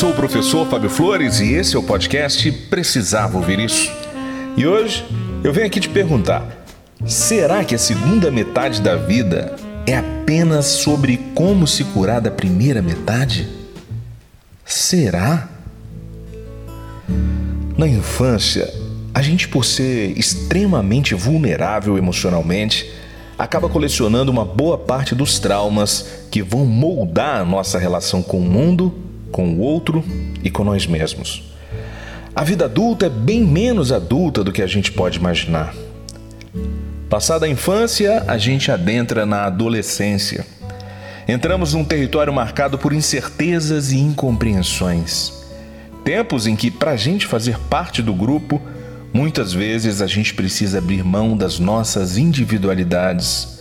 Sou o professor Fábio Flores e esse é o podcast Precisava Ouvir Isso. E hoje eu venho aqui te perguntar: será que a segunda metade da vida é apenas sobre como se curar da primeira metade? Será? Na infância, a gente, por ser extremamente vulnerável emocionalmente, acaba colecionando uma boa parte dos traumas que vão moldar a nossa relação com o mundo com o outro e com nós mesmos. A vida adulta é bem menos adulta do que a gente pode imaginar. Passada a infância, a gente adentra na adolescência. Entramos num território marcado por incertezas e incompreensões. Tempos em que, para a gente fazer parte do grupo, muitas vezes a gente precisa abrir mão das nossas individualidades.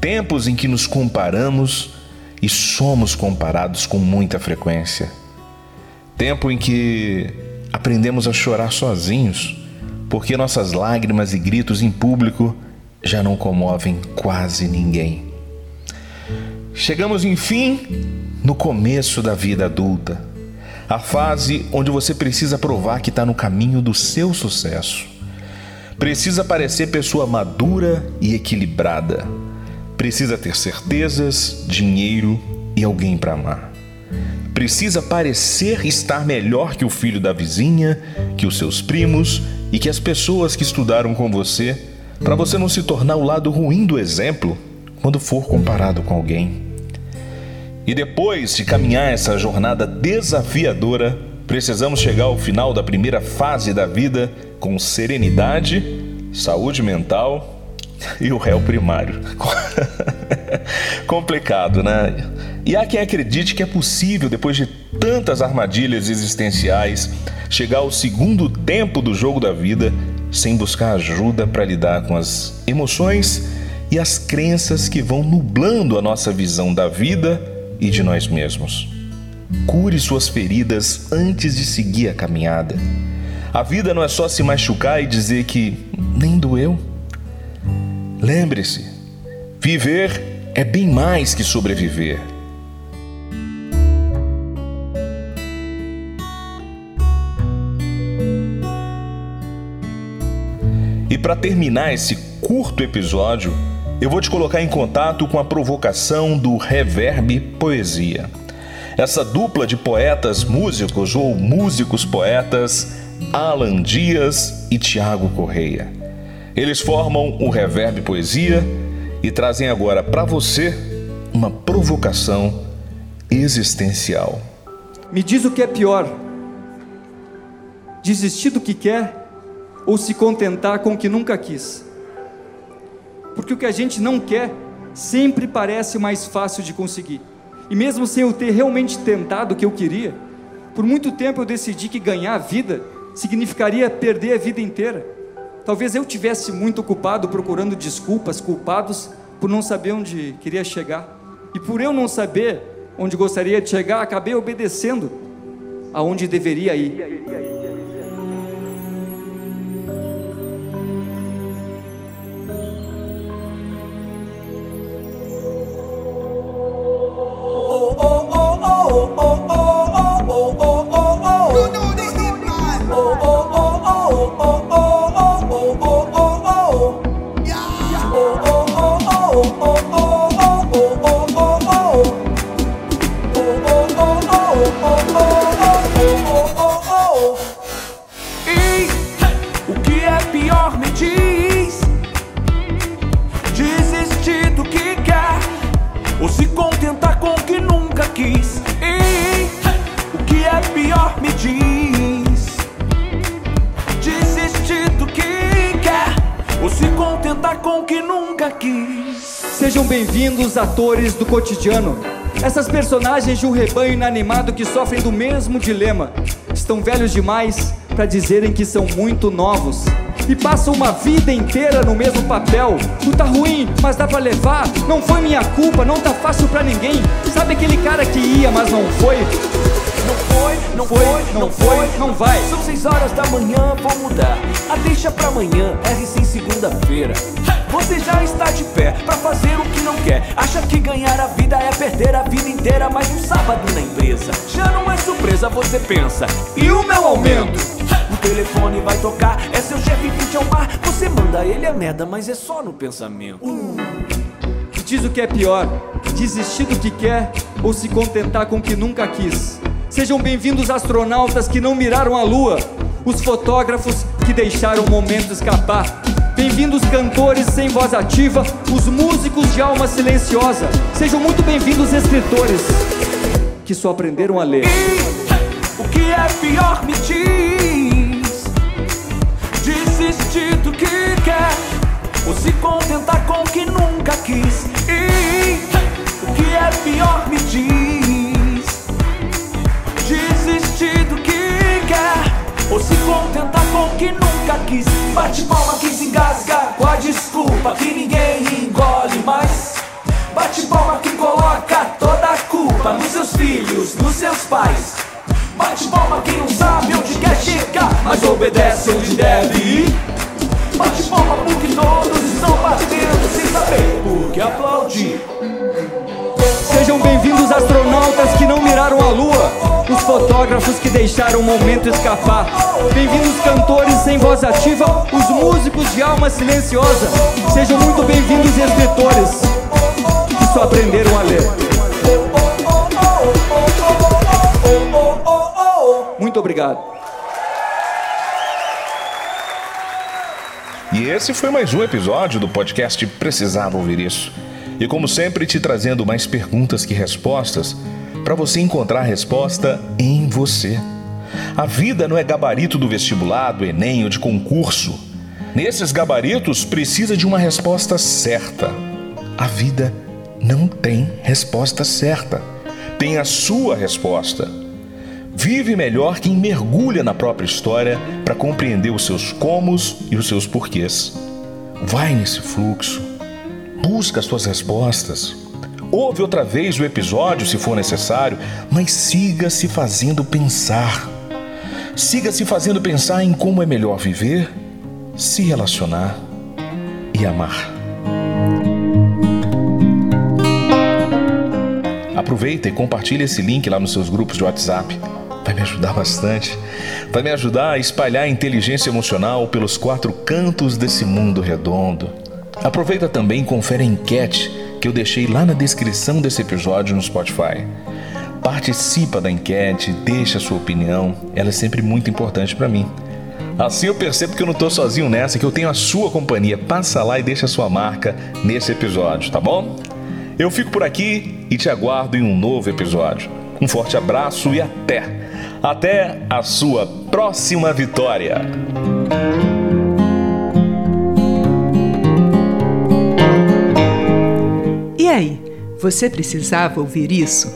Tempos em que nos comparamos e somos comparados com muita frequência. Tempo em que aprendemos a chorar sozinhos, porque nossas lágrimas e gritos em público já não comovem quase ninguém. Chegamos, enfim, no começo da vida adulta, a fase onde você precisa provar que está no caminho do seu sucesso. Precisa parecer pessoa madura e equilibrada Precisa ter certezas, dinheiro e alguém para amar. Precisa parecer estar melhor que o filho da vizinha, que os seus primos e que as pessoas que estudaram com você, para você não se tornar o lado ruim do exemplo quando for comparado com alguém. E depois de caminhar essa jornada desafiadora, precisamos chegar ao final da primeira fase da vida com serenidade, saúde mental e o réu primário. Complicado, né? E há quem acredite que é possível, depois de tantas armadilhas existenciais, chegar ao segundo tempo do jogo da vida sem buscar ajuda para lidar com as emoções e as crenças que vão nublando a nossa visão da vida e de nós mesmos. Cure suas feridas antes de seguir a caminhada. A vida não é só se machucar e dizer que nem doeu. Lembre-se, viver é bem mais que sobreviver. E para terminar esse curto episódio, eu vou te colocar em contato com a provocação do Reverb Poesia. Essa dupla de poetas músicos ou músicos poetas, Alan Dias e Tiago Correia. Eles formam o Reverb Poesia e trazem agora para você uma provocação existencial. Me diz o que é pior: desistir do que quer ou se contentar com o que nunca quis. Porque o que a gente não quer sempre parece mais fácil de conseguir. E mesmo sem eu ter realmente tentado o que eu queria, por muito tempo eu decidi que ganhar a vida significaria perder a vida inteira. Talvez eu tivesse muito ocupado procurando desculpas, culpados por não saber onde queria chegar. E por eu não saber onde gostaria de chegar, acabei obedecendo aonde deveria ir. Sejam bem-vindos, atores do cotidiano. Essas personagens de um rebanho inanimado que sofrem do mesmo dilema. Estão velhos demais para dizerem que são muito novos. E passam uma vida inteira no mesmo papel. Tu tá ruim, mas dá pra levar. Não foi minha culpa, não tá fácil pra ninguém. Sabe aquele cara que ia, mas não foi? Não foi, não foi, não foi, não vai. São seis horas da manhã, vou mudar. A deixa pra amanhã, R sem segunda-feira. Você já está de pé pra fazer o que não quer. Acha que ganhar a vida é perder a vida inteira, mais um sábado na empresa. Já não é surpresa, você pensa. E o meu aumento? O telefone vai tocar, é seu chefe frente ao mar. Você manda ele a merda, mas é só no pensamento. E diz o que é pior: desistir do que quer ou se contentar com o que nunca quis. Sejam bem-vindos astronautas que não miraram a lua, os fotógrafos que deixaram o momento escapar. Bem-vindos cantores sem voz ativa, os músicos de alma silenciosa. Sejam muito bem-vindos escritores que só aprenderam a ler. E o que é pior me diz. Desistir do que quer Ou se contentar com o que nunca quis. E o que é pior me diz. Desistir do que quer Ou se contentar com o que nunca quis. Bate palma engasga com a desculpa Que ninguém engole mais. Bate palma quem coloca toda a culpa Nos seus filhos, nos seus pais. Bate palma quem não sabe onde quer chegar Mas obedece onde deve ir. Bate palma porque todos estão batendo Sem saber por que aplaudir. Sejam bem-vindos astronautas que lua, os fotógrafos que deixaram o momento escapar. Bem-vindos cantores sem voz ativa, os músicos de alma silenciosa. Sejam muito bem-vindos escritores que só aprenderam a ler. Muito obrigado. E esse foi mais um episódio do podcast Precisava Ouvir Isso. E como sempre, te trazendo mais perguntas que respostas para você encontrar a resposta em você. A vida não é gabarito do vestibular, do Enem ou de concurso. Nesses gabaritos precisa de uma resposta certa. A vida não tem resposta certa. Tem a sua resposta. Vive melhor quem mergulha na própria história para compreender os seus comos e os seus porquês. Vai nesse fluxo. Busca as suas respostas. Ouve outra vez o episódio se for necessário, mas siga se fazendo pensar. Siga se fazendo pensar em como é melhor viver, se relacionar e amar. Aproveita e compartilhe esse link lá nos seus grupos de WhatsApp. Vai me ajudar bastante. Vai me ajudar a espalhar a inteligência emocional pelos quatro cantos desse mundo redondo. Aproveita também e confere a enquete que eu deixei lá na descrição desse episódio no Spotify. Participa da enquete, deixa a sua opinião, ela é sempre muito importante para mim. Assim eu percebo que eu não estou sozinho nessa, que eu tenho a sua companhia. Passa lá e deixa a sua marca nesse episódio, tá bom? Eu fico por aqui e te aguardo em um novo episódio. Um forte abraço e até! Até a sua próxima vitória! E aí, você precisava ouvir isso?